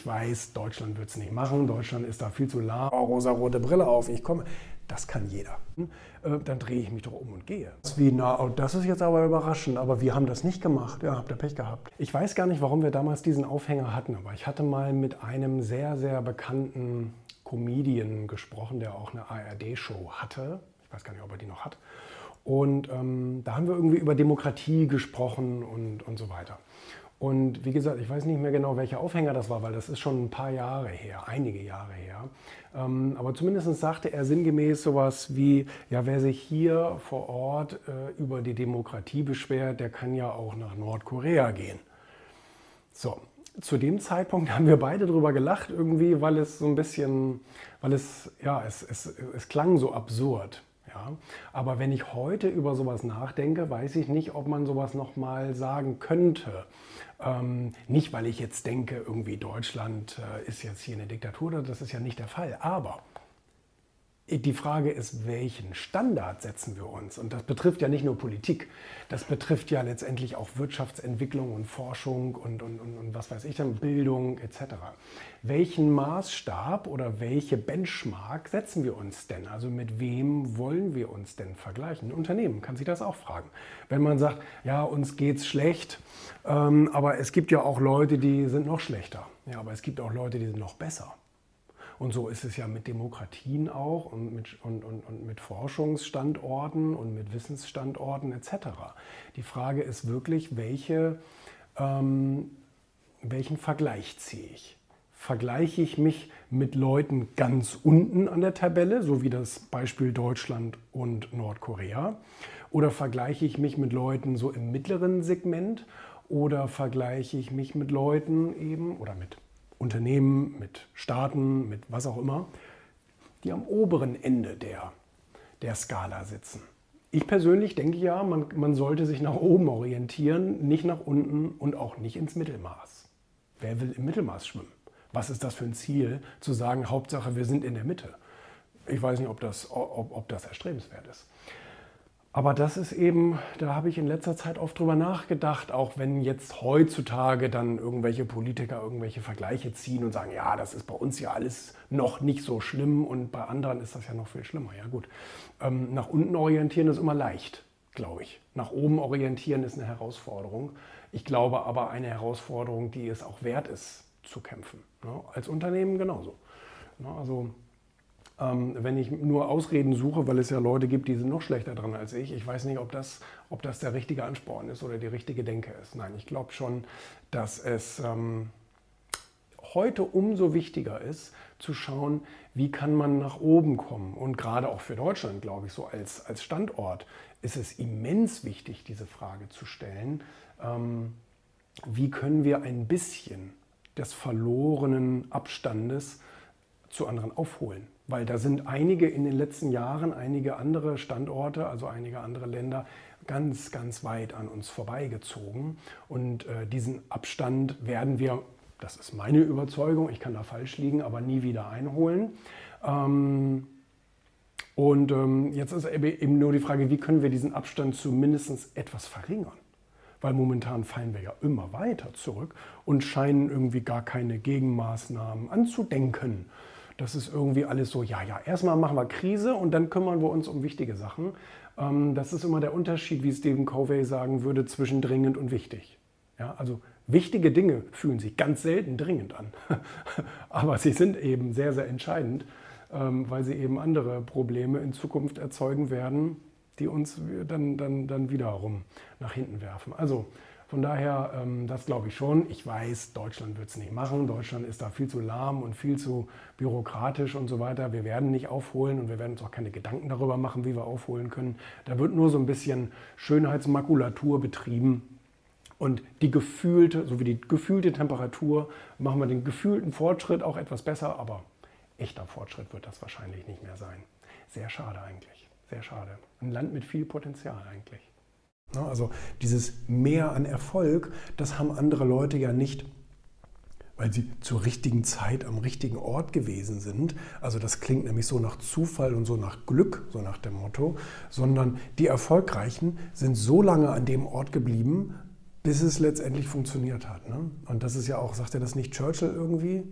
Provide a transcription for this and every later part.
ich weiß, Deutschland wird es nicht machen, Deutschland ist da viel zu lahm, oh, rosa-rote Brille auf, ich komme. Das kann jeder. Äh, dann drehe ich mich doch um und gehe. Wie, na, oh, das ist jetzt aber überraschend, aber wir haben das nicht gemacht. Ja, habt ihr Pech gehabt. Ich weiß gar nicht, warum wir damals diesen Aufhänger hatten, aber ich hatte mal mit einem sehr, sehr bekannten Comedian gesprochen, der auch eine ARD-Show hatte. Ich weiß gar nicht, ob er die noch hat. Und ähm, da haben wir irgendwie über Demokratie gesprochen und, und so weiter. Und wie gesagt, ich weiß nicht mehr genau, welcher Aufhänger das war, weil das ist schon ein paar Jahre her, einige Jahre her. Ähm, aber zumindest sagte er sinngemäß sowas wie, ja, wer sich hier vor Ort äh, über die Demokratie beschwert, der kann ja auch nach Nordkorea gehen. So, zu dem Zeitpunkt haben wir beide drüber gelacht irgendwie, weil es so ein bisschen, weil es, ja, es, es, es klang so absurd. Ja? Aber wenn ich heute über sowas nachdenke, weiß ich nicht, ob man sowas nochmal sagen könnte. Ähm, nicht, weil ich jetzt denke, irgendwie Deutschland äh, ist jetzt hier eine Diktatur, das ist ja nicht der Fall. Aber die Frage ist, welchen Standard setzen wir uns? Und das betrifft ja nicht nur Politik, das betrifft ja letztendlich auch Wirtschaftsentwicklung und Forschung und, und, und, und was weiß ich dann, Bildung etc. Welchen Maßstab oder welche Benchmark setzen wir uns denn? Also mit wem wollen wir uns denn vergleichen? Ein Unternehmen kann sich das auch fragen. Wenn man sagt, ja, uns geht es schlecht, ähm, aber es gibt ja auch Leute, die sind noch schlechter. Ja, aber es gibt auch Leute, die sind noch besser. Und so ist es ja mit Demokratien auch und mit, und, und, und mit Forschungsstandorten und mit Wissensstandorten etc. Die Frage ist wirklich, welche, ähm, welchen Vergleich ziehe ich? Vergleiche ich mich mit Leuten ganz unten an der Tabelle, so wie das Beispiel Deutschland und Nordkorea? Oder vergleiche ich mich mit Leuten so im mittleren Segment? Oder vergleiche ich mich mit Leuten eben oder mit Unternehmen, mit Staaten, mit was auch immer, die am oberen Ende der, der Skala sitzen. Ich persönlich denke ja, man, man sollte sich nach oben orientieren, nicht nach unten und auch nicht ins Mittelmaß. Wer will im Mittelmaß schwimmen? Was ist das für ein Ziel, zu sagen, Hauptsache wir sind in der Mitte? Ich weiß nicht, ob das, ob, ob das erstrebenswert ist. Aber das ist eben, da habe ich in letzter Zeit oft drüber nachgedacht, auch wenn jetzt heutzutage dann irgendwelche Politiker irgendwelche Vergleiche ziehen und sagen, ja, das ist bei uns ja alles noch nicht so schlimm und bei anderen ist das ja noch viel schlimmer. Ja gut, ähm, nach unten orientieren ist immer leicht, glaube ich. Nach oben orientieren ist eine Herausforderung. Ich glaube aber eine Herausforderung, die es auch wert ist zu kämpfen. Ne? Als Unternehmen genauso. Ne? Also ähm, wenn ich nur Ausreden suche, weil es ja Leute gibt, die sind noch schlechter dran als ich. Ich weiß nicht, ob das, ob das der richtige Ansporn ist oder die richtige Denke ist. Nein, ich glaube schon, dass es ähm, heute umso wichtiger ist, zu schauen, wie kann man nach oben kommen. Und gerade auch für Deutschland, glaube ich, so als, als Standort ist es immens wichtig, diese Frage zu stellen. Ähm, wie können wir ein bisschen des verlorenen Abstandes zu anderen aufholen? Weil da sind einige in den letzten Jahren, einige andere Standorte, also einige andere Länder, ganz, ganz weit an uns vorbeigezogen. Und äh, diesen Abstand werden wir, das ist meine Überzeugung, ich kann da falsch liegen, aber nie wieder einholen. Ähm, und ähm, jetzt ist eben nur die Frage, wie können wir diesen Abstand zumindest etwas verringern? Weil momentan fallen wir ja immer weiter zurück und scheinen irgendwie gar keine Gegenmaßnahmen anzudenken. Das ist irgendwie alles so, ja, ja, erstmal machen wir Krise und dann kümmern wir uns um wichtige Sachen. Ähm, das ist immer der Unterschied, wie Stephen Covey sagen würde, zwischen dringend und wichtig. Ja, also wichtige Dinge fühlen sich ganz selten dringend an, aber sie sind eben sehr, sehr entscheidend, ähm, weil sie eben andere Probleme in Zukunft erzeugen werden, die uns dann, dann, dann wiederum nach hinten werfen. Also von daher, ähm, das glaube ich schon. Ich weiß, Deutschland wird es nicht machen. Deutschland ist da viel zu lahm und viel zu bürokratisch und so weiter. Wir werden nicht aufholen und wir werden uns auch keine Gedanken darüber machen, wie wir aufholen können. Da wird nur so ein bisschen Schönheitsmakulatur betrieben. Und die gefühlte, so wie die gefühlte Temperatur, machen wir den gefühlten Fortschritt auch etwas besser, aber echter Fortschritt wird das wahrscheinlich nicht mehr sein. Sehr schade eigentlich. Sehr schade. Ein Land mit viel Potenzial eigentlich. Ne, also dieses Mehr an Erfolg, das haben andere Leute ja nicht, weil sie zur richtigen Zeit am richtigen Ort gewesen sind. Also das klingt nämlich so nach Zufall und so nach Glück, so nach dem Motto, sondern die Erfolgreichen sind so lange an dem Ort geblieben, bis es letztendlich funktioniert hat. Ne? Und das ist ja auch, sagt er das nicht Churchill irgendwie?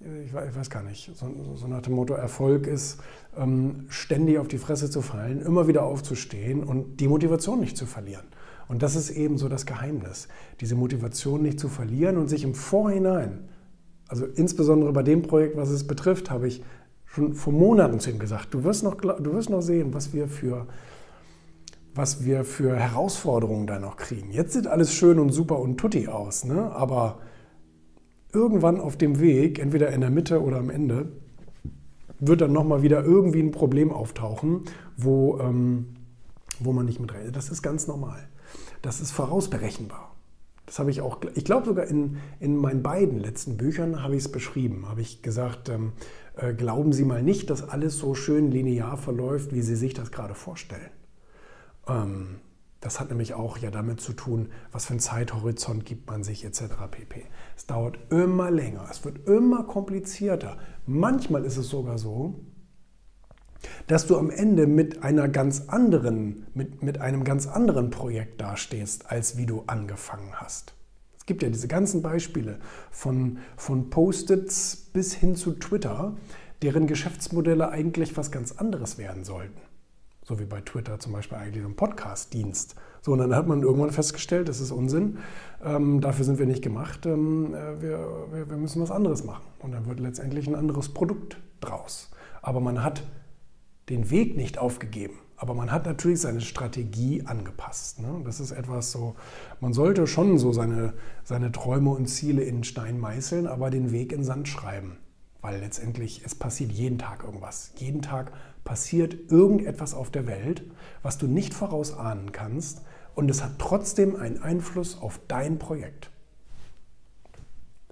Ich weiß gar nicht, so, so nach dem Motto, Erfolg ist, ähm, ständig auf die Fresse zu fallen, immer wieder aufzustehen und die Motivation nicht zu verlieren. Und das ist eben so das Geheimnis, diese Motivation nicht zu verlieren und sich im Vorhinein, also insbesondere bei dem Projekt, was es betrifft, habe ich schon vor Monaten zu ihm gesagt, du wirst noch, du wirst noch sehen, was wir für was wir für Herausforderungen da noch kriegen. Jetzt sieht alles schön und super und tutti aus, ne? aber irgendwann auf dem Weg, entweder in der Mitte oder am Ende, wird dann nochmal wieder irgendwie ein Problem auftauchen, wo, ähm, wo man nicht mit rechnet. Das ist ganz normal. Das ist vorausberechenbar. Das habe ich auch, ich glaube sogar in, in meinen beiden letzten Büchern habe ich es beschrieben. Habe ich gesagt, ähm, äh, glauben Sie mal nicht, dass alles so schön linear verläuft, wie Sie sich das gerade vorstellen. Ähm, das hat nämlich auch ja damit zu tun, was für einen Zeithorizont gibt man sich etc. pp. Es dauert immer länger, es wird immer komplizierter. Manchmal ist es sogar so, dass du am Ende mit einer ganz anderen, mit, mit einem ganz anderen Projekt dastehst, als wie du angefangen hast. Es gibt ja diese ganzen Beispiele von, von Post-its bis hin zu Twitter, deren Geschäftsmodelle eigentlich was ganz anderes werden sollten so wie bei Twitter zum Beispiel eigentlich so ein Podcast-Dienst. So, und dann hat man irgendwann festgestellt, das ist Unsinn, ähm, dafür sind wir nicht gemacht, ähm, äh, wir, wir, wir, müssen was anderes machen. Und dann wird letztendlich ein anderes Produkt draus. Aber man hat den Weg nicht aufgegeben. Aber man hat natürlich seine Strategie angepasst. Ne? Das ist etwas so, man sollte schon so seine, seine Träume und Ziele in Stein meißeln, aber den Weg in Sand schreiben. Weil letztendlich, es passiert jeden Tag irgendwas. Jeden Tag passiert irgendetwas auf der Welt, was du nicht vorausahnen kannst und es hat trotzdem einen Einfluss auf dein Projekt.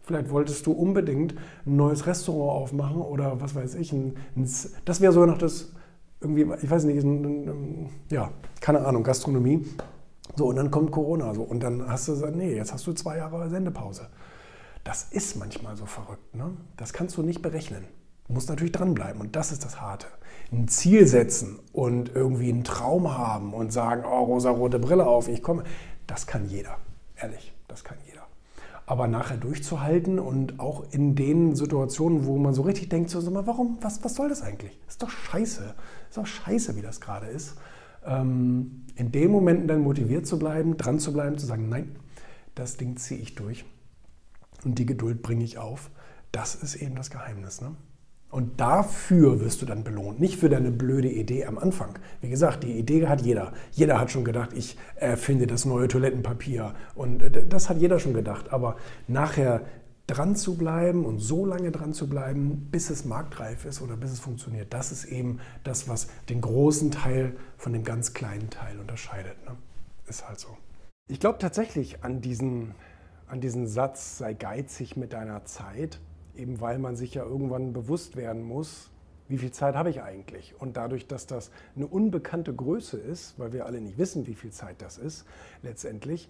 Vielleicht wolltest du unbedingt ein neues Restaurant aufmachen oder was weiß ich. Ein, ein, das wäre so noch das, irgendwie, ich weiß nicht, ein, ja, keine Ahnung, Gastronomie. So, und dann kommt Corona so und dann hast du gesagt, nee, jetzt hast du zwei Jahre Sendepause. Das ist manchmal so verrückt. Ne? Das kannst du nicht berechnen. Du musst natürlich dranbleiben und das ist das Harte ein Ziel setzen und irgendwie einen Traum haben und sagen, oh, rosa-rote Brille auf, ich komme, das kann jeder. Ehrlich, das kann jeder. Aber nachher durchzuhalten und auch in den Situationen, wo man so richtig denkt, so, warum, was, was soll das eigentlich? Ist doch scheiße. Ist doch scheiße, wie das gerade ist. Ähm, in den Momenten dann motiviert zu bleiben, dran zu bleiben, zu sagen, nein, das Ding ziehe ich durch und die Geduld bringe ich auf. Das ist eben das Geheimnis. Ne? Und dafür wirst du dann belohnt, nicht für deine blöde Idee am Anfang. Wie gesagt, die Idee hat jeder. Jeder hat schon gedacht, ich erfinde das neue Toilettenpapier. Und äh, das hat jeder schon gedacht. Aber nachher dran zu bleiben und so lange dran zu bleiben, bis es marktreif ist oder bis es funktioniert, das ist eben das, was den großen Teil von dem ganz kleinen Teil unterscheidet. Ne? Ist halt so. Ich glaube tatsächlich an diesen, an diesen Satz, sei geizig mit deiner Zeit eben weil man sich ja irgendwann bewusst werden muss, wie viel Zeit habe ich eigentlich? Und dadurch, dass das eine unbekannte Größe ist, weil wir alle nicht wissen, wie viel Zeit das ist, letztendlich,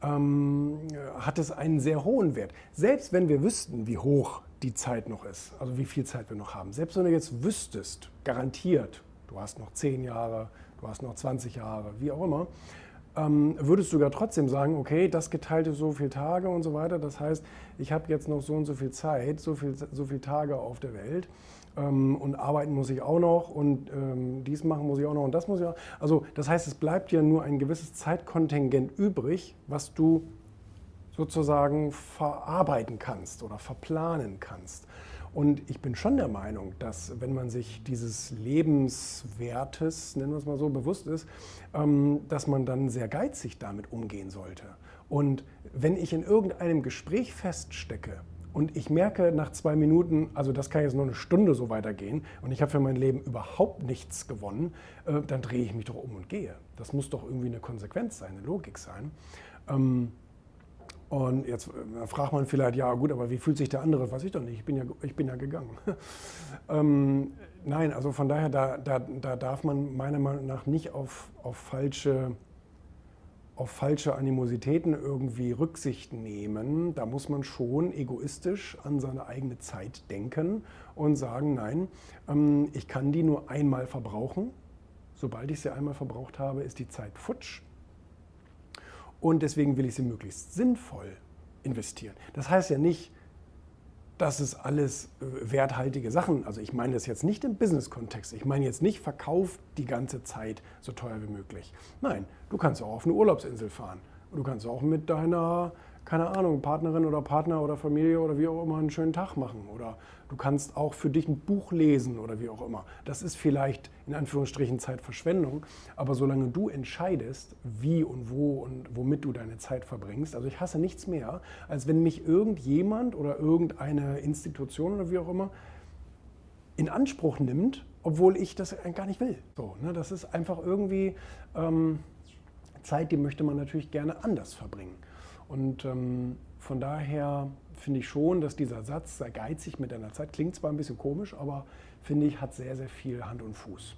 ähm, hat es einen sehr hohen Wert. Selbst wenn wir wüssten, wie hoch die Zeit noch ist, also wie viel Zeit wir noch haben, selbst wenn du jetzt wüsstest, garantiert, du hast noch 10 Jahre, du hast noch 20 Jahre, wie auch immer, ähm, würdest du ja trotzdem sagen, okay, das geteilte so viele Tage und so weiter. Das heißt, ich habe jetzt noch so und so viel Zeit, so viele so viel Tage auf der Welt. Ähm, und arbeiten muss ich auch noch und ähm, dies machen muss ich auch noch und das muss ich auch. Also das heißt, es bleibt ja nur ein gewisses Zeitkontingent übrig, was du sozusagen verarbeiten kannst oder verplanen kannst. Und ich bin schon der Meinung, dass wenn man sich dieses Lebenswertes, nennen wir es mal so, bewusst ist, ähm, dass man dann sehr geizig damit umgehen sollte. Und wenn ich in irgendeinem Gespräch feststecke, und ich merke nach zwei Minuten, also das kann jetzt nur eine Stunde so weitergehen und ich habe für mein Leben überhaupt nichts gewonnen, äh, dann drehe ich mich doch um und gehe. Das muss doch irgendwie eine Konsequenz sein, eine Logik sein. Und jetzt äh, fragt man vielleicht, ja gut, aber wie fühlt sich der andere? Weiß ich doch nicht, ich bin ja, ich bin ja gegangen. ähm, nein, also von daher, da, da, da darf man meiner Meinung nach nicht auf, auf, falsche, auf falsche Animositäten irgendwie Rücksicht nehmen. Da muss man schon egoistisch an seine eigene Zeit denken und sagen, nein, ähm, ich kann die nur einmal verbrauchen. Sobald ich sie einmal verbraucht habe, ist die Zeit futsch. Und deswegen will ich sie möglichst sinnvoll investieren. Das heißt ja nicht, dass es alles äh, werthaltige Sachen, also ich meine das jetzt nicht im Business-Kontext, ich meine jetzt nicht, verkauf die ganze Zeit so teuer wie möglich. Nein, du kannst auch auf eine Urlaubsinsel fahren. Du kannst auch mit deiner keine Ahnung, Partnerin oder Partner oder Familie oder wie auch immer einen schönen Tag machen. Oder du kannst auch für dich ein Buch lesen oder wie auch immer. Das ist vielleicht in Anführungsstrichen Zeitverschwendung, aber solange du entscheidest, wie und wo und womit du deine Zeit verbringst, also ich hasse nichts mehr, als wenn mich irgendjemand oder irgendeine Institution oder wie auch immer in Anspruch nimmt, obwohl ich das gar nicht will. So, ne, das ist einfach irgendwie ähm, Zeit, die möchte man natürlich gerne anders verbringen. Und ähm, von daher finde ich schon, dass dieser Satz, sei geizig mit deiner Zeit, klingt zwar ein bisschen komisch, aber finde ich, hat sehr, sehr viel Hand und Fuß.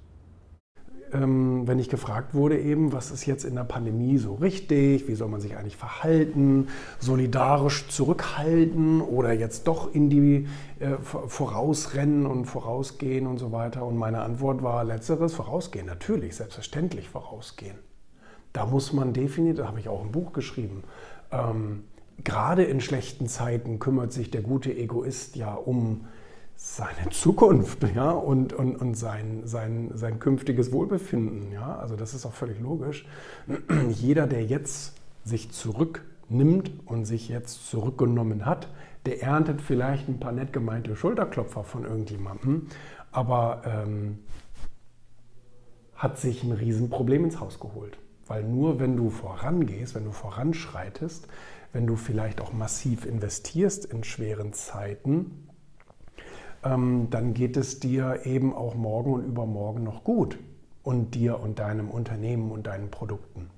Ähm, wenn ich gefragt wurde eben, was ist jetzt in der Pandemie so richtig, wie soll man sich eigentlich verhalten, solidarisch zurückhalten oder jetzt doch in die äh, vorausrennen und vorausgehen und so weiter. Und meine Antwort war letzteres, vorausgehen, natürlich, selbstverständlich vorausgehen. Da muss man definitiv, da habe ich auch ein Buch geschrieben, ähm, gerade in schlechten Zeiten kümmert sich der gute Egoist ja um seine Zukunft ja, und, und, und sein, sein, sein künftiges Wohlbefinden. Ja? Also das ist auch völlig logisch. Jeder, der jetzt sich zurücknimmt und sich jetzt zurückgenommen hat, der erntet vielleicht ein paar nett gemeinte Schulterklopfer von irgendjemandem, aber ähm, hat sich ein Riesenproblem ins Haus geholt. Weil nur wenn du vorangehst, wenn du voranschreitest, wenn du vielleicht auch massiv investierst in schweren Zeiten, ähm, dann geht es dir eben auch morgen und übermorgen noch gut. Und dir und deinem Unternehmen und deinen Produkten.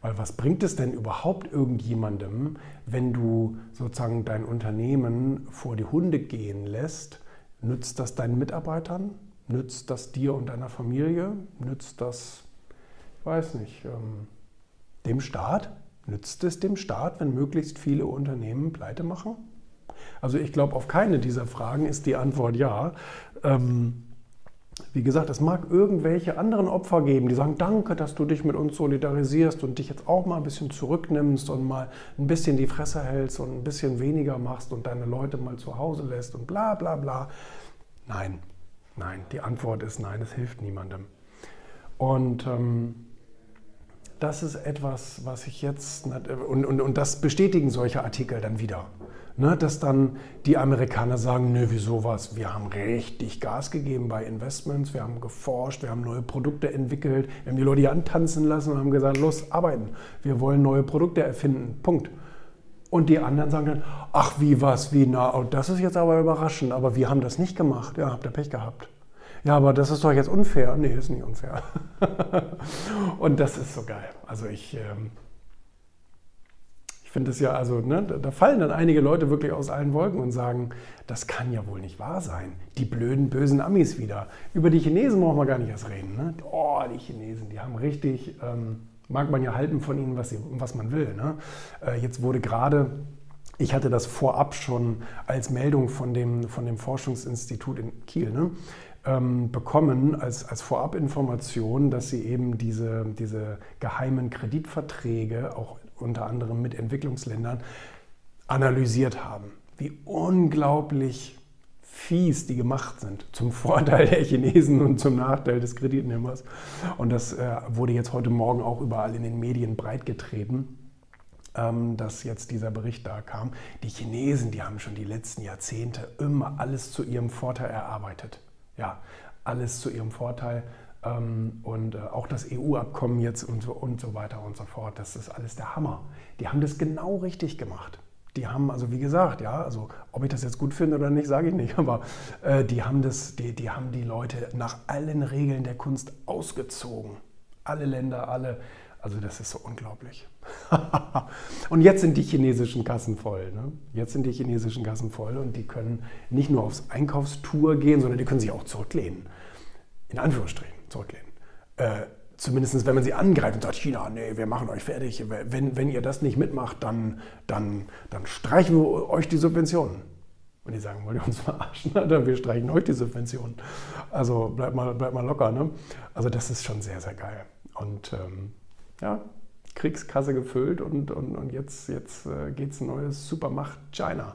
Weil was bringt es denn überhaupt irgendjemandem, wenn du sozusagen dein Unternehmen vor die Hunde gehen lässt? Nützt das deinen Mitarbeitern? Nützt das dir und deiner Familie? Nützt das weiß nicht, ähm, dem Staat? Nützt es dem Staat, wenn möglichst viele Unternehmen pleite machen? Also ich glaube, auf keine dieser Fragen ist die Antwort ja. Ähm, wie gesagt, es mag irgendwelche anderen Opfer geben, die sagen, danke, dass du dich mit uns solidarisierst und dich jetzt auch mal ein bisschen zurücknimmst und mal ein bisschen die Fresse hältst und ein bisschen weniger machst und deine Leute mal zu Hause lässt und bla bla bla. Nein, nein, die Antwort ist nein, es hilft niemandem. Und ähm, das ist etwas, was ich jetzt, und, und, und das bestätigen solche Artikel dann wieder. Ne, dass dann die Amerikaner sagen, nö, wieso was, wir haben richtig Gas gegeben bei Investments, wir haben geforscht, wir haben neue Produkte entwickelt, wir haben die Leute hier antanzen lassen und haben gesagt, los, arbeiten, wir wollen neue Produkte erfinden, Punkt. Und die anderen sagen dann, ach wie was, wie na, oh, das ist jetzt aber überraschend, aber wir haben das nicht gemacht, ja, habt ihr Pech gehabt ja, aber das ist doch jetzt unfair. Nee, ist nicht unfair. und das ist so geil. Also ich, ähm, ich finde es ja, also ne, da fallen dann einige Leute wirklich aus allen Wolken und sagen, das kann ja wohl nicht wahr sein. Die blöden, bösen Amis wieder. Über die Chinesen brauchen wir gar nicht erst reden. Ne? Oh, die Chinesen, die haben richtig, ähm, mag man ja halten von ihnen, was, sie, was man will. Ne? Äh, jetzt wurde gerade ich hatte das vorab schon als Meldung von dem, von dem Forschungsinstitut in Kiel. Ne? Ähm, bekommen als, als Vorabinformation, dass sie eben diese, diese geheimen Kreditverträge, auch unter anderem mit Entwicklungsländern, analysiert haben. Wie unglaublich fies die gemacht sind, zum Vorteil der Chinesen und zum Nachteil des Kreditnehmers. Und das äh, wurde jetzt heute Morgen auch überall in den Medien breitgetreten ähm, dass jetzt dieser Bericht da kam. Die Chinesen, die haben schon die letzten Jahrzehnte immer alles zu ihrem Vorteil erarbeitet ja, alles zu ihrem Vorteil. Ähm, und äh, auch das EU-Abkommen jetzt und so, und so weiter und so fort, das ist alles der Hammer. Die haben das genau richtig gemacht. Die haben, also wie gesagt, ja, also ob ich das jetzt gut finde oder nicht, sage ich nicht, aber äh, die, haben das, die, die haben die Leute nach allen Regeln der Kunst ausgezogen. Alle Länder, alle. Also das ist so unglaublich. und jetzt sind die chinesischen Kassen voll. Ne? Jetzt sind die chinesischen Kassen voll und die können nicht nur aufs Einkaufstour gehen, sondern die können sich auch zurücklehnen. In Anführungsstrichen zurücklehnen. Äh, Zumindest wenn man sie angreift und sagt, China, nee, wir machen euch fertig. Wenn, wenn ihr das nicht mitmacht, dann, dann, dann streichen wir euch die Subventionen. Und die sagen, wollt ihr uns verarschen? Oder wir streichen euch die Subventionen. Also bleibt mal, bleibt mal locker. Ne? Also das ist schon sehr, sehr geil. Und ähm, ja, Kriegskasse gefüllt und, und, und jetzt, jetzt äh, geht es ein neues Supermacht China.